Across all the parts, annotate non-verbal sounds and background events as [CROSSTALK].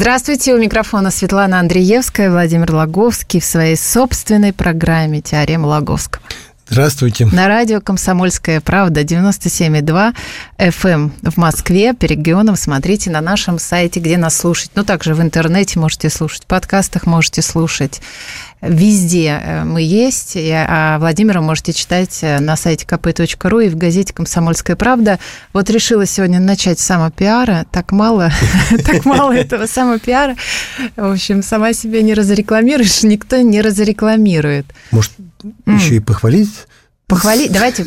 Здравствуйте, у микрофона Светлана Андреевская, Владимир Логовский в своей собственной программе «Теорема Логовского». Здравствуйте. На радио «Комсомольская правда» 97,2 FM эм в Москве, по регионам. Смотрите на нашем сайте, где нас слушать. Ну, также в интернете можете слушать, в подкастах можете слушать. Везде э, мы есть, а Владимира можете читать э, на сайте kp.ru и в газете «Комсомольская правда». Вот решила сегодня начать с самопиара. Так мало, [LAUGHS] так мало этого самопиара. В общем, сама себя не разрекламируешь, никто не разрекламирует. Может, еще и похвалить Похвалить, давайте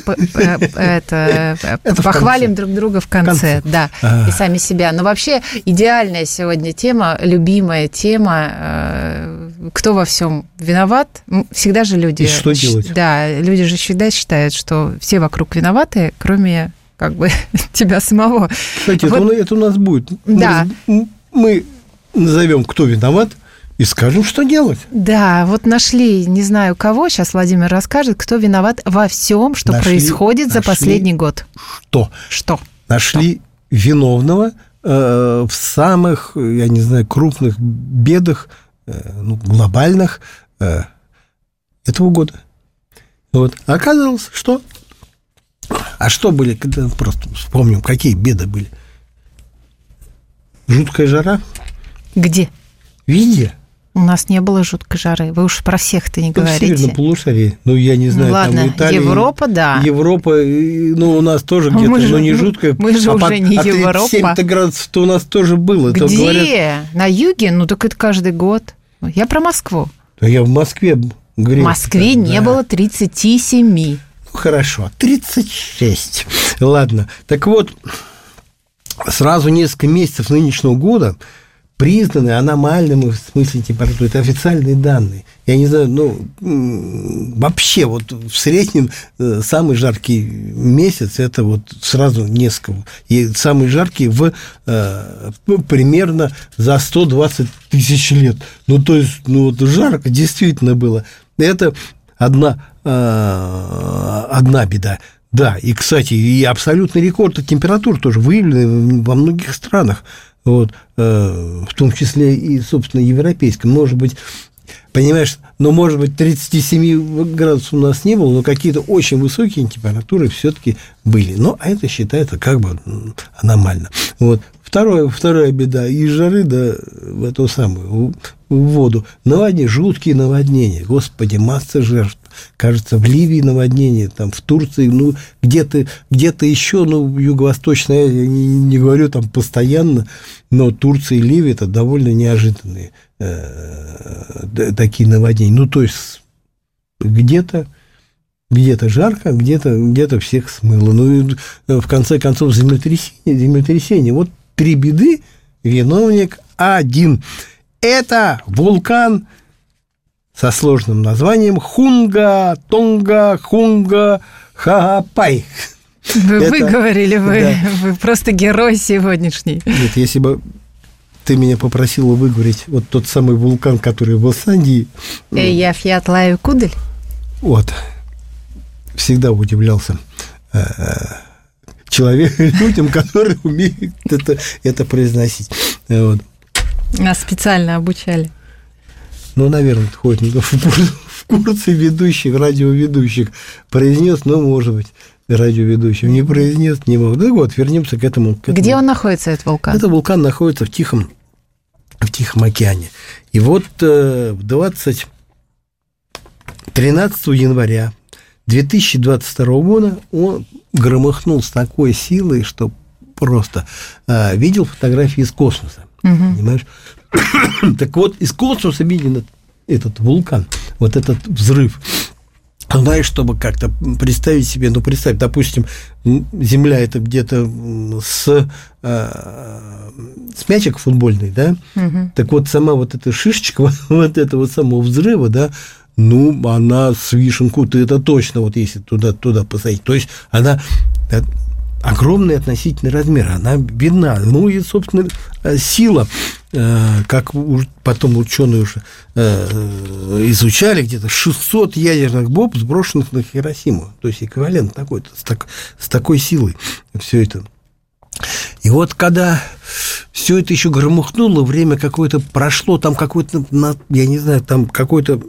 это, это похвалим друг друга в конце, конце. да, а. и сами себя. Но вообще идеальная сегодня тема, любимая тема, э, кто во всем виноват. Всегда же люди... И что делать? Да, люди же всегда считают, что все вокруг виноваты, кроме как бы [LAUGHS] тебя самого. Кстати, вот. это, это у нас будет. Да. Мы, мы назовем, кто виноват, и скажем, что делать. Да, вот нашли, не знаю кого, сейчас Владимир расскажет, кто виноват во всем, что нашли, происходит нашли за последний год. Что? Что? Нашли да. виновного э, в самых, я не знаю, крупных бедах, ну, глобальных э, этого года. Вот. А оказалось, что? А что были, когда просто вспомним, какие беды были? Жуткая жара. Где? Везде. У нас не было жуткой жары. Вы уж про всех-то не ну, говорите. Северном полушарии. Ну, я не знаю, ну, ладно, там Италия, Европа, да. Европа, ну, у нас тоже где-то, но не жуткая. Мы же а уже под, не а Европа. 7 градусов-то у нас тоже было. Где? Говорят... На юге? Ну, так это каждый год. Я про Москву. Да я в Москве грел. В Москве да. не было 37. Ну, хорошо, 36. Ладно. Так вот, сразу несколько месяцев нынешнего года признаны аномальным в смысле температуры. Это официальные данные. Я не знаю, ну, вообще вот в среднем э, самый жаркий месяц это вот сразу несколько. И самый жаркий в э, примерно за 120 тысяч лет. Ну, то есть, ну, вот жарко действительно было. Это одна, э, одна беда. Да, и, кстати, и абсолютный рекорд температур тоже выявлены во многих странах вот, э, в том числе и, собственно, европейском. Может быть, понимаешь, но, может быть, 37 градусов у нас не было, но какие-то очень высокие температуры все-таки были. Но это считается как бы аномально. Вот. Второе, вторая беда. Из жары да, в эту самую в воду. Наводнения, жуткие наводнения. Господи, масса жертв. Кажется, в Ливии наводнение, там, в Турции, ну, где-то где еще, ну, юго-восточная, я не, не говорю там постоянно, но Турция и Ливия – это довольно неожиданные э, такие наводнения. Ну, то есть, где-то где-то жарко, где-то где всех смыло. Ну, и в конце концов, землетрясение, землетрясение. Вот три беды, виновник один. Это вулкан со сложным названием Хунга, Тонга, Хунга, Хагапай. Вы Это, выговорили, вы, да. вы просто герой сегодняшний. Нет, если бы ты меня попросила выговорить вот тот самый вулкан, который в Исландии. Я Фьятлаю Кудель. Вот. Всегда удивлялся э, человек, [LAUGHS] людям, которые умеют это, это произносить. Вот. Нас специально обучали. Ну, наверное, ходит в [LAUGHS] курсы ведущих, радиоведущих. Произнес, ну, может быть, радиоведущим. Не произнес, не мог. Ну, вот, вернемся к этому, к этому. Где он находится, этот вулкан? Этот вулкан находится в Тихом, в Тихом океане. И вот э, в 20... 13 января 2022 года он громыхнул с такой силой, что просто э, видел фотографии из космоса. Угу. Понимаешь? [COUGHS] так вот, из космоса виден этот вулкан, вот этот взрыв. знаешь, чтобы как-то представить себе, ну, представь, допустим, земля это где-то с, э, с мячик футбольный, да, угу. так вот сама вот эта шишечка [LAUGHS] вот этого самого взрыва, да, ну, она с вишенку, ты это точно, вот если туда, туда посадить, то есть она э, огромный относительный размер, она видна. Ну и, собственно, э, сила, э, как потом ученые уже изучали, где-то 600 ядерных бомб, сброшенных на Хиросиму. То есть эквивалент такой, с, так, с такой силой все это. И вот когда все это еще громыхнуло, время какое-то прошло, там какой-то, я не знаю, там какой-то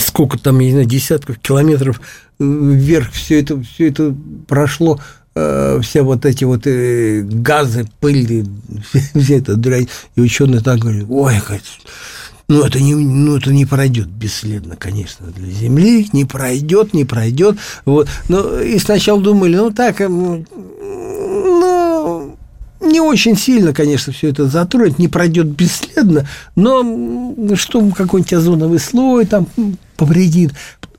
сколько там, я не знаю, десятков километров э, вверх все это, все это прошло, э, все вот эти вот э, газы, пыли, все это дрянь. И ученые так говорят, ой, ну это не, ну это не пройдет бесследно, конечно, для Земли, не пройдет, не пройдет. Вот. Но и сначала думали, ну так, ну, не очень сильно, конечно, все это затронет, не пройдет бесследно, но что какой-нибудь озоновый слой там повредит.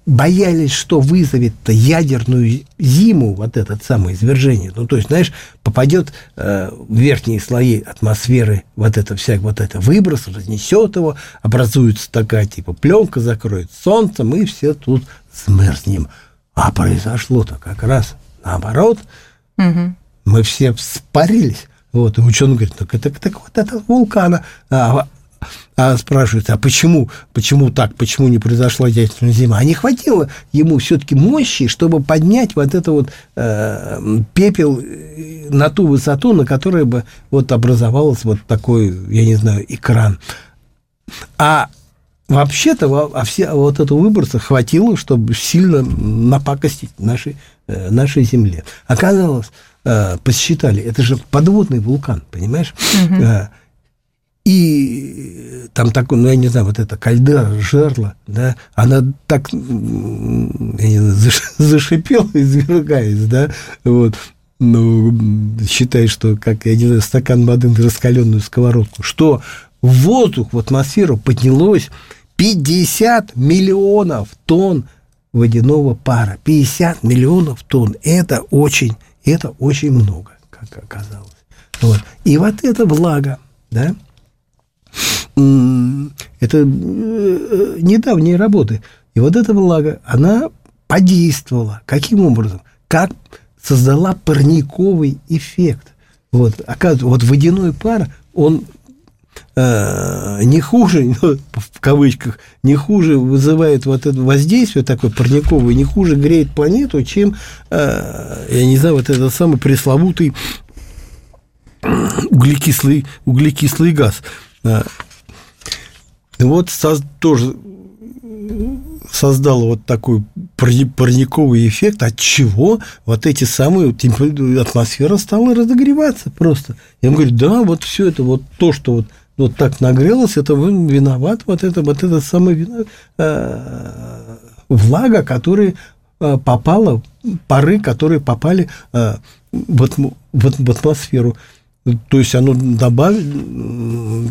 Боялись, что вызовет ядерную зиму, вот это самое извержение. Ну, то есть, знаешь, попадет э, в верхние слои атмосферы вот это вся вот это выброс, разнесет его, образуется такая типа пленка, закроет солнцем, и все тут смерзнем. А произошло-то как раз наоборот. Угу. Мы все вспарились. Вот, и ученый говорит, так это так вот это вулкана. А, а спрашивается, а почему, почему так, почему не произошла ядерная зима? А не хватило ему все-таки мощи, чтобы поднять вот это вот э, пепел э, на ту высоту, на которой бы вот образовался вот такой, я не знаю, экран. А вообще-то а все вот этого выброса хватило, чтобы сильно напакостить нашей, э, нашей Земле. Оказалось, э, посчитали, это же подводный вулкан, понимаешь? Угу. И там такой, ну, я не знаю, вот эта кальдера, жерла, да, она так я не знаю, [LAUGHS] зашипела, извергаясь, да, вот, ну, считай, что, как, я не знаю, стакан воды на раскаленную сковородку, что в воздух, в атмосферу поднялось 50 миллионов тонн водяного пара. 50 миллионов тонн. Это очень это очень много, как оказалось. Вот. И вот эта влага, да, это э, недавние работы. И вот эта влага, она подействовала. Каким образом? Как создала парниковый эффект. Вот, оказывается, вот водяной пар, он э, не хуже, [LAUGHS] ну, в кавычках, не хуже вызывает вот это воздействие такое парниковое, не хуже греет планету, чем, э, я не знаю, вот этот самый пресловутый углекислый, углекислый газ. Э, вот тоже создало вот такой парниковый эффект, от чего вот эти самые атмосфера стала разогреваться просто. Я ему говорю, да, вот все это, вот то, что вот вот так нагрелось, это виноват вот это вот это самое э, влага, которая э, попала, пары, которые попали э, в, в, в атмосферу. То есть оно добавил,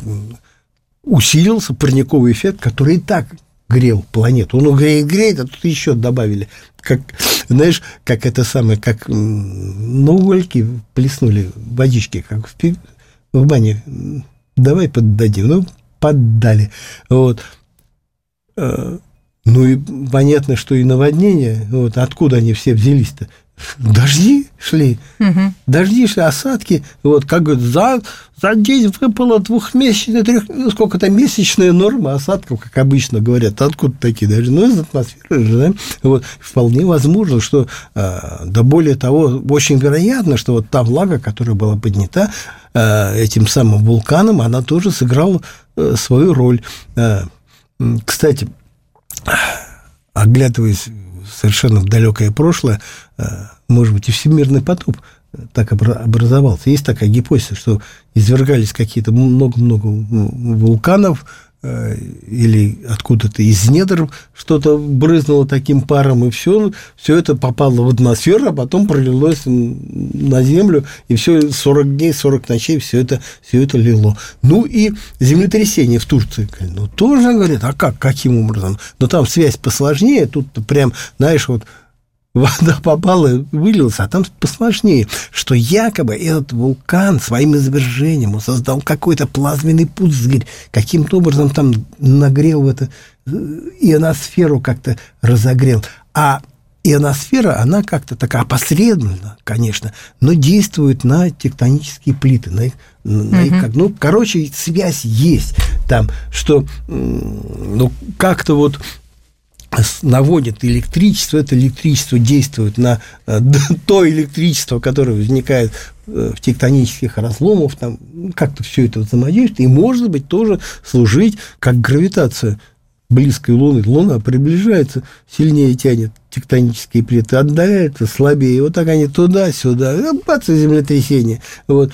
усилился парниковый эффект, который и так грел планету. Он греет, греет, а тут еще добавили. Как, знаешь, как это самое, как на угольки плеснули водички, как в, в бане давай поддадим. Ну, поддали. Вот. Э, ну и понятно, что и наводнения, вот откуда они все взялись-то? Дожди шли, угу. дожди шли, осадки. Вот как говорят, за, за день выпало двухмесячная, трех, ну, сколько то месячная норма осадков, как обычно говорят. Откуда такие дожди? Ну, из атмосферы же, да? Вот, вполне возможно, что, а, да более того, очень вероятно, что вот та влага, которая была поднята а, этим самым вулканом, она тоже сыграла а, свою роль. А, кстати, оглядываясь совершенно в далекое прошлое, э, может быть, и всемирный потоп так образовался. Есть такая гипотеза, что извергались какие-то много-много вулканов, э, или откуда-то из недр что-то брызнуло таким паром, и все, все это попало в атмосферу, а потом пролилось на землю, и все 40 дней, 40 ночей все это, все это лило. Ну и землетрясение в Турции, ну тоже, говорят, а как, каким образом? Но там связь посложнее, тут прям, знаешь, вот вода попала, вылилась, а там посложнее, что якобы этот вулкан своим извержением создал какой-то плазменный пузырь, каким-то образом там нагрел в это э, ионосферу как-то разогрел. А ионосфера, она как-то такая опосредованно, конечно, но действует на тектонические плиты, на их, на их как, ну, короче, связь есть там, что, ну, как-то вот наводит электричество, это электричество действует на э, [LAUGHS] то электричество, которое возникает э, в тектонических разломах, там как-то все это взаимодействует, и, может быть, тоже служить как гравитация близкой Луны. Луна приближается, сильнее тянет тектонические плиты, отдаляются слабее. Вот так они туда-сюда, бац, землетрясение. Вот.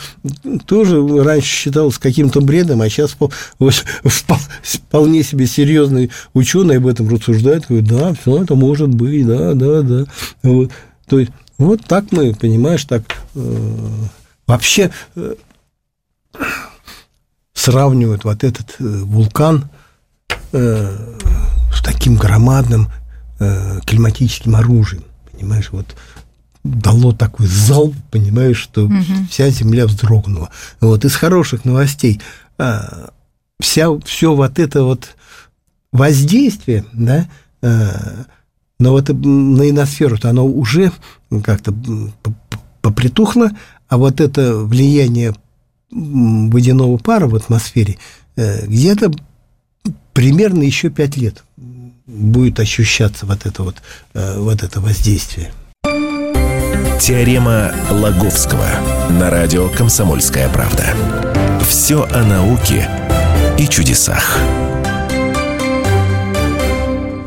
Тоже раньше считалось каким-то бредом, а сейчас вполне себе серьезный ученый об этом рассуждает. Говорит, да, все это может быть, да, да, да. Вот. То есть вот так мы, понимаешь, так э, вообще э, сравнивают вот этот э, вулкан э, с таким громадным э, климатическим оружием, понимаешь, вот дало такой залп, понимаешь, что угу. вся земля вздрогнула. Вот из хороших новостей э, вся все вот это вот воздействие, да, э, но вот на иносферу-то оно уже как-то попритухло, а вот это влияние водяного пара в атмосфере э, где-то примерно еще пять лет будет ощущаться вот это вот, э, вот это воздействие. Теорема Лаговского на радио «Комсомольская правда». Все о науке и чудесах.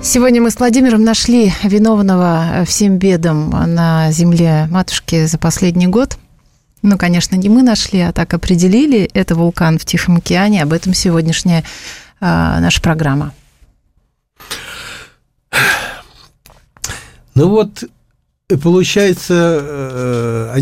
Сегодня мы с Владимиром нашли виновного всем бедам на земле матушки за последний год. Ну, конечно, не мы нашли, а так определили. Это вулкан в Тихом океане. Об этом сегодняшняя наша программа. Ну вот, получается, э,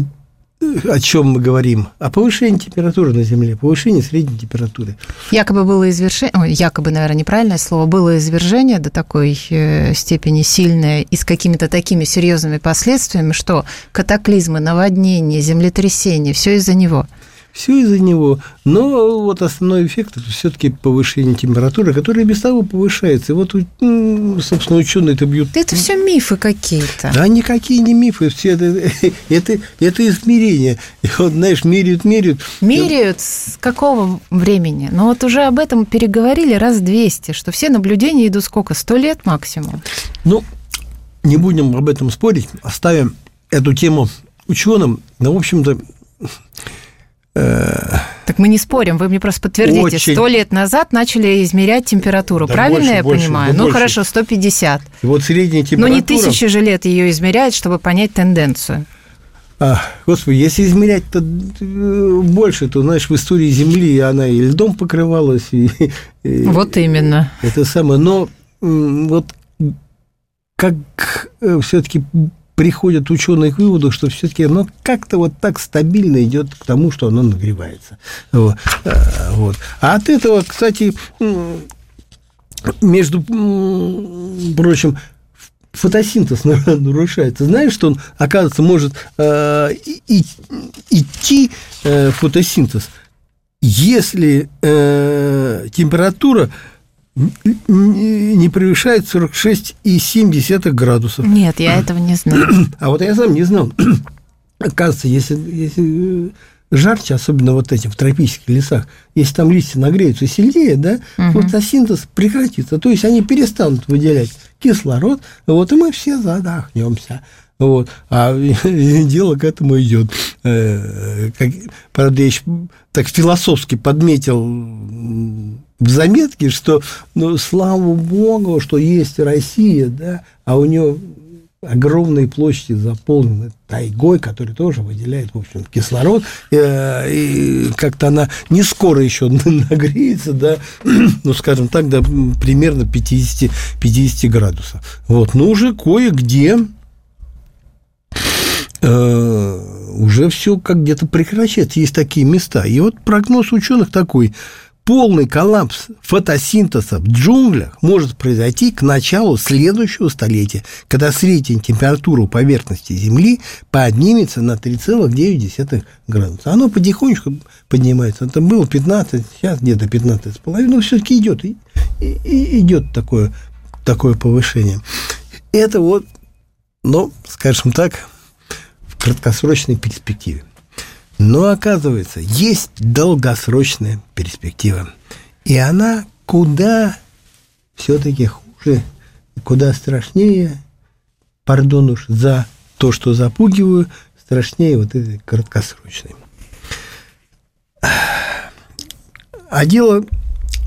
о, о чем мы говорим? О повышении температуры на Земле, повышении средней температуры. Якобы было извержение, якобы, наверное, неправильное слово, было извержение до такой э, степени сильное и с какими-то такими серьезными последствиями, что катаклизмы, наводнения, землетрясения, все из-за него – все из-за него. Но вот основной эффект это все-таки повышение температуры, которая без того повышается. И вот, собственно, ученые это бьют. Это все мифы какие-то. Да, никакие не мифы. Все это, [LAUGHS] это, это измерение. И вот, знаешь, меряют, меряют. Меряют с какого времени? Ну, вот уже об этом переговорили раз 200, что все наблюдения идут сколько? Сто лет максимум? Ну, не будем об этом спорить. Оставим эту тему ученым. Но, в общем-то, так мы не спорим, вы мне просто подтвердите. Сто очень... лет назад начали измерять температуру, да правильно больше, я больше, понимаю? Да ну больше. хорошо, 150. И вот средняя температура... Но не тысячи же лет ее измеряют, чтобы понять тенденцию. А, господи, если измерять то э, больше, то, знаешь, в истории Земли она и льдом покрывалась. И, и, вот именно. Это самое. Но вот как э, все-таки приходят ученые к выводу, что все-таки оно как-то вот так стабильно идет к тому, что оно нагревается. Вот. Вот. А от этого, кстати, между прочим, фотосинтез [LAUGHS] нарушается. Знаешь, что он, оказывается, может э, идти э, фотосинтез, если э, температура не превышает 46,7 градусов. Нет, я этого не знаю. А вот я сам не знал. Оказывается, если, если жарче, особенно вот этим в тропических лесах, если там листья нагреются сильнее, да, угу. фотосинтез прекратится. То есть они перестанут выделять кислород, вот, и мы все задохнемся. Вот. А [LAUGHS] дело к этому идет. Э, как, правда, я еще так философски подметил в заметке, что, ну, слава богу, что есть Россия, да, а у нее огромные площади заполнены тайгой, который тоже выделяет, в общем, кислород, э, и как-то она не скоро еще [LAUGHS] нагреется, да, [CLEARS THROAT] ну, скажем так, до примерно 50, 50 градусов. Вот, но уже кое-где уже все как где-то прекращается, есть такие места. И вот прогноз ученых такой – полный коллапс фотосинтеза в джунглях может произойти к началу следующего столетия, когда средняя температура поверхности Земли поднимется на 3,9 градуса. Оно потихонечку поднимается. Это было 15, сейчас где-то 15,5, но все-таки идет, и, идет такое, такое повышение. Это вот, ну, скажем так, краткосрочной перспективе. Но оказывается, есть долгосрочная перспектива. И она куда все-таки хуже, куда страшнее, пардон уж за то, что запугиваю, страшнее вот этой краткосрочной. А дело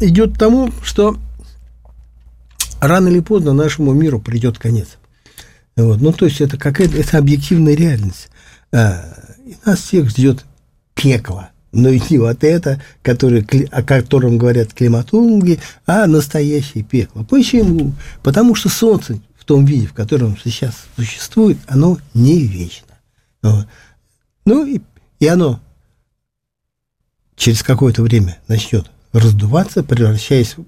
идет к тому, что рано или поздно нашему миру придет конец. Вот. Ну, то есть это какая-то это объективная реальность. А, и нас всех ждет пекло. Но и не вот это, который, о котором говорят климатологи, а настоящее пекло. Почему? Потому что Солнце в том виде, в котором сейчас существует, оно не вечно. Вот. Ну и, и оно через какое-то время начнет раздуваться, превращаясь в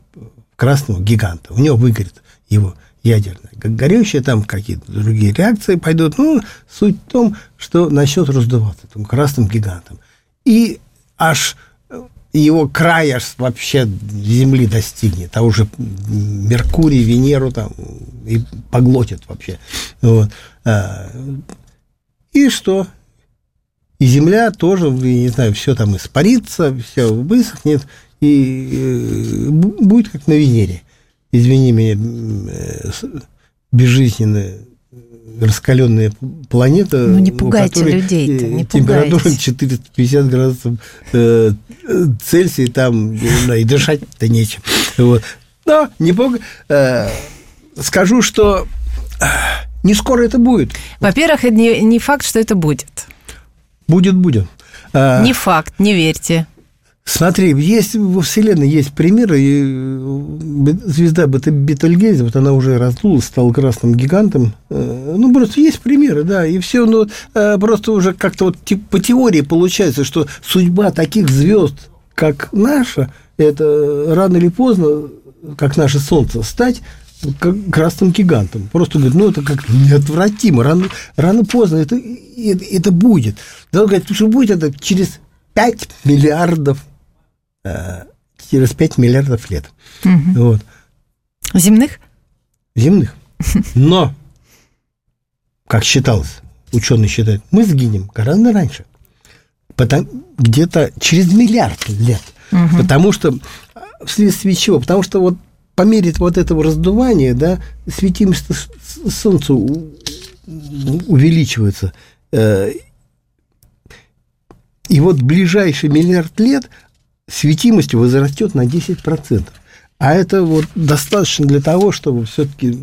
красного гиганта. У него выгорит его ядерное горючее, там какие-то другие реакции пойдут. Ну, суть в том, что начнет раздуваться этим красным гигантом. И аж его край аж вообще Земли достигнет, а уже Меркурий, Венеру там и поглотит вообще. Вот. А, и что? И Земля тоже, не знаю, все там испарится, все высохнет, и э, будет как на Венере извини меня, э, безжизненная раскаленная планета. Ну, не пугайте людей не Температура пугайте. 450 градусов э, Цельсия, там да, и дышать-то нечем. Вот. Но не пуг... Э, скажу, что э, не скоро это будет. Во-первых, это не, не факт, что это будет. Будет, будет. Э, не факт, не верьте. Смотри, есть во Вселенной есть примеры, и э, звезда Бетельгейзе, вот она уже раздулась, стала красным гигантом. Э, ну, просто есть примеры, да, и все, ну, э, просто уже как-то вот по теории получается, что судьба таких звезд, как наша, это рано или поздно, как наше Солнце, стать как красным гигантом. Просто говорит, ну, это как неотвратимо, рано, рано поздно это, это, это будет. Да, он говорит, что будет это через 5 миллиардов через 5 миллиардов лет. Угу. Вот. Земных? Земных. [LAUGHS] Но, как считалось, ученые считают, мы сгинем гораздо раньше. Где-то через миллиард лет. Угу. Потому что вследствие чего? Потому что вот по мере вот этого раздувания, да, светимость Солнца увеличивается. Э, и вот ближайший миллиард лет – светимость возрастет на 10%. А это вот достаточно для того, чтобы все-таки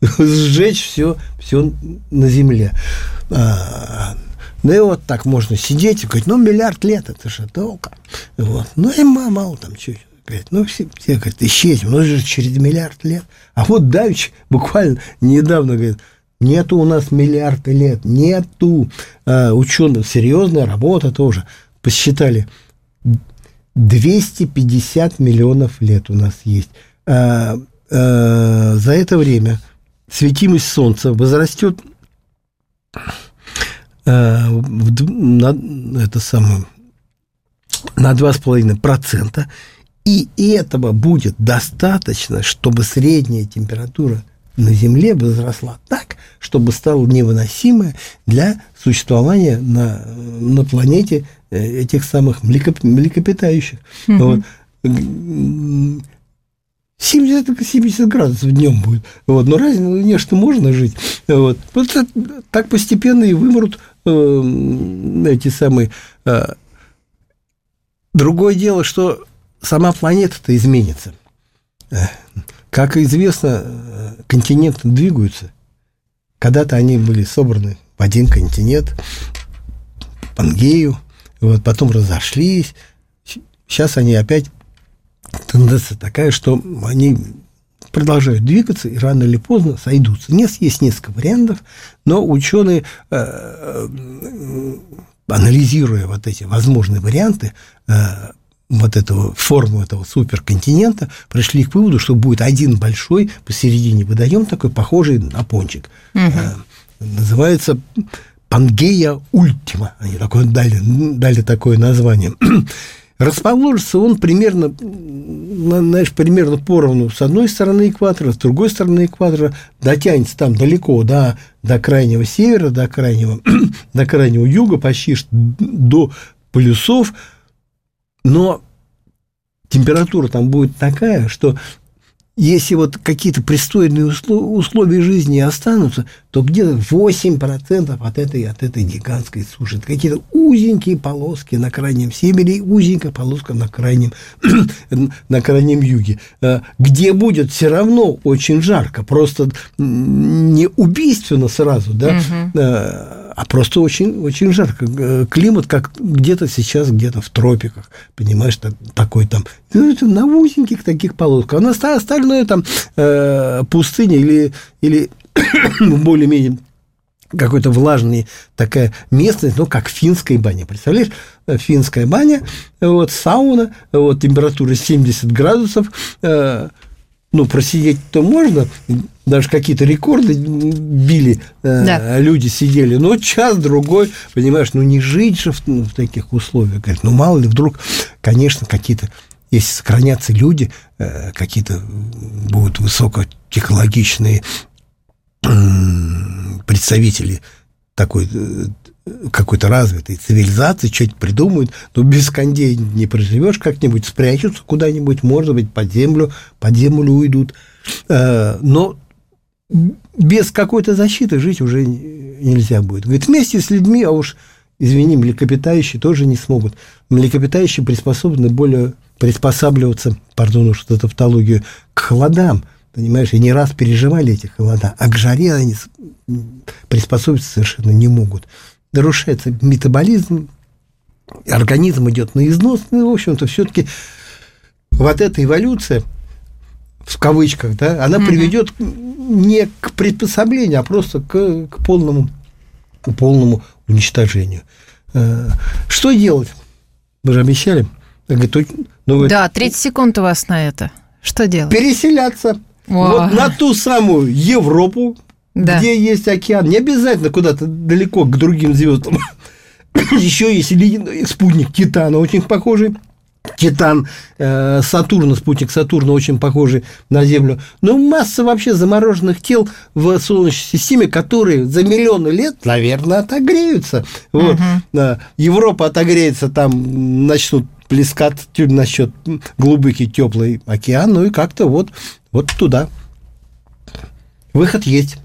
[LAUGHS] сжечь все, все на Земле. Ну и вот так можно сидеть и говорить, ну, миллиард лет, это же долго. Вот. Ну и мало там чуть говорит, ну, все, все говорят, исчезнем, ну, же через миллиард лет. А вот Давич буквально недавно говорит, нету у нас миллиарда лет, нету. А, ученые, серьезная работа тоже, посчитали, 250 миллионов лет у нас есть. А, а, за это время светимость Солнца возрастет а, на, это самое, на 2,5%. И этого будет достаточно, чтобы средняя температура на Земле возросла так, чтобы стала невыносимая для существования на, на планете этих самых млекопитающих. Угу. Вот. 70, 70 градусов днем будет. Вот. Но ну, не, что можно жить. Вот. вот так постепенно и вымрут э, эти самые... Э, другое дело, что сама планета-то изменится. Э, как известно, э, континенты двигаются. когда-то они были собраны в один континент, Пангею, вот, потом разошлись. Сейчас они опять тенденция такая, что они продолжают двигаться и рано или поздно сойдутся. Нет, есть несколько вариантов, но ученые, э, э, анализируя вот эти возможные варианты, э, вот этого форму этого суперконтинента, пришли к выводу, что будет один большой посередине водоем такой, похожий на пончик. Угу. Называется Пангея Ультима. Они такое дали, дали такое название. [CLEARS THROAT] Расположится он примерно, знаешь, примерно поровну с одной стороны экватора, с другой стороны экватора, дотянется там далеко до, до крайнего севера, до крайнего, [CLEARS THROAT] до крайнего юга, почти до полюсов, но температура там будет такая, что если вот какие-то пристойные условия жизни останутся, то где-то 8% от этой, от этой гигантской суши. Какие-то узенькие полоски на крайнем севере и узенькая полоска на крайнем, [CLEARS THROAT] на крайнем юге, э, где будет все равно очень жарко, просто не убийственно сразу, да, угу а просто очень, очень жарко. Климат как где-то сейчас, где-то в тропиках, понимаешь, так, такой там, ну, на узеньких таких полосках. А на остальное там э, пустыня или, или [COUGHS] более-менее какой-то влажный такая местность, ну, как финская баня. Представляешь, финская баня, вот, сауна, вот, температура 70 градусов, э, ну, просидеть-то можно, даже какие-то рекорды били, э, да. люди сидели, но час-другой, понимаешь, ну, не жить же в, ну, в таких условиях. Говорит, ну, мало ли, вдруг, конечно, какие-то, если сохранятся люди, э, какие-то будут высокотехнологичные представители такой э, какой-то развитой цивилизации, что-то придумают, но без кондей не проживешь, как-нибудь спрячутся куда-нибудь, может быть, под землю, под землю уйдут. Э, но без какой-то защиты жить уже нельзя будет. Говорит, вместе с людьми, а уж, извини, млекопитающие тоже не смогут. Млекопитающие приспособлены более приспосабливаться, пардон уж за тавтологию, к холодам. Понимаешь, и не раз переживали эти холода, а к жаре они приспособиться совершенно не могут нарушается метаболизм, организм идет на износ, ну, в общем-то, все-таки вот эта эволюция, в кавычках, да, она mm-hmm. приведет не к приспособлению, а просто к, к полному, к полному уничтожению. Э, что делать? Вы же обещали. Ну, да, 30 секунд у вас на это. Что делать? Переселяться. О. Вот на ту самую Европу, да. где есть океан. Не обязательно куда-то далеко к другим звездам. [COUGHS] Еще есть спутник Титана, очень похожий. Титан э, Сатурна, спутник Сатурна, очень похожий на Землю. Но масса вообще замороженных тел в Солнечной системе, которые за миллионы лет, наверное, отогреются. Вот. Угу. Европа отогреется, там начнут плескать насчет глубокий теплый океан, ну и как-то вот, вот туда. Выход есть.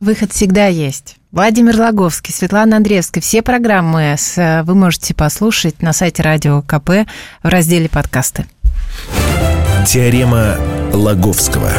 Выход всегда есть. Владимир Логовский, Светлана Андреевская. Все программы вы можете послушать на сайте Радио КП в разделе «Подкасты». Теорема Лаговского.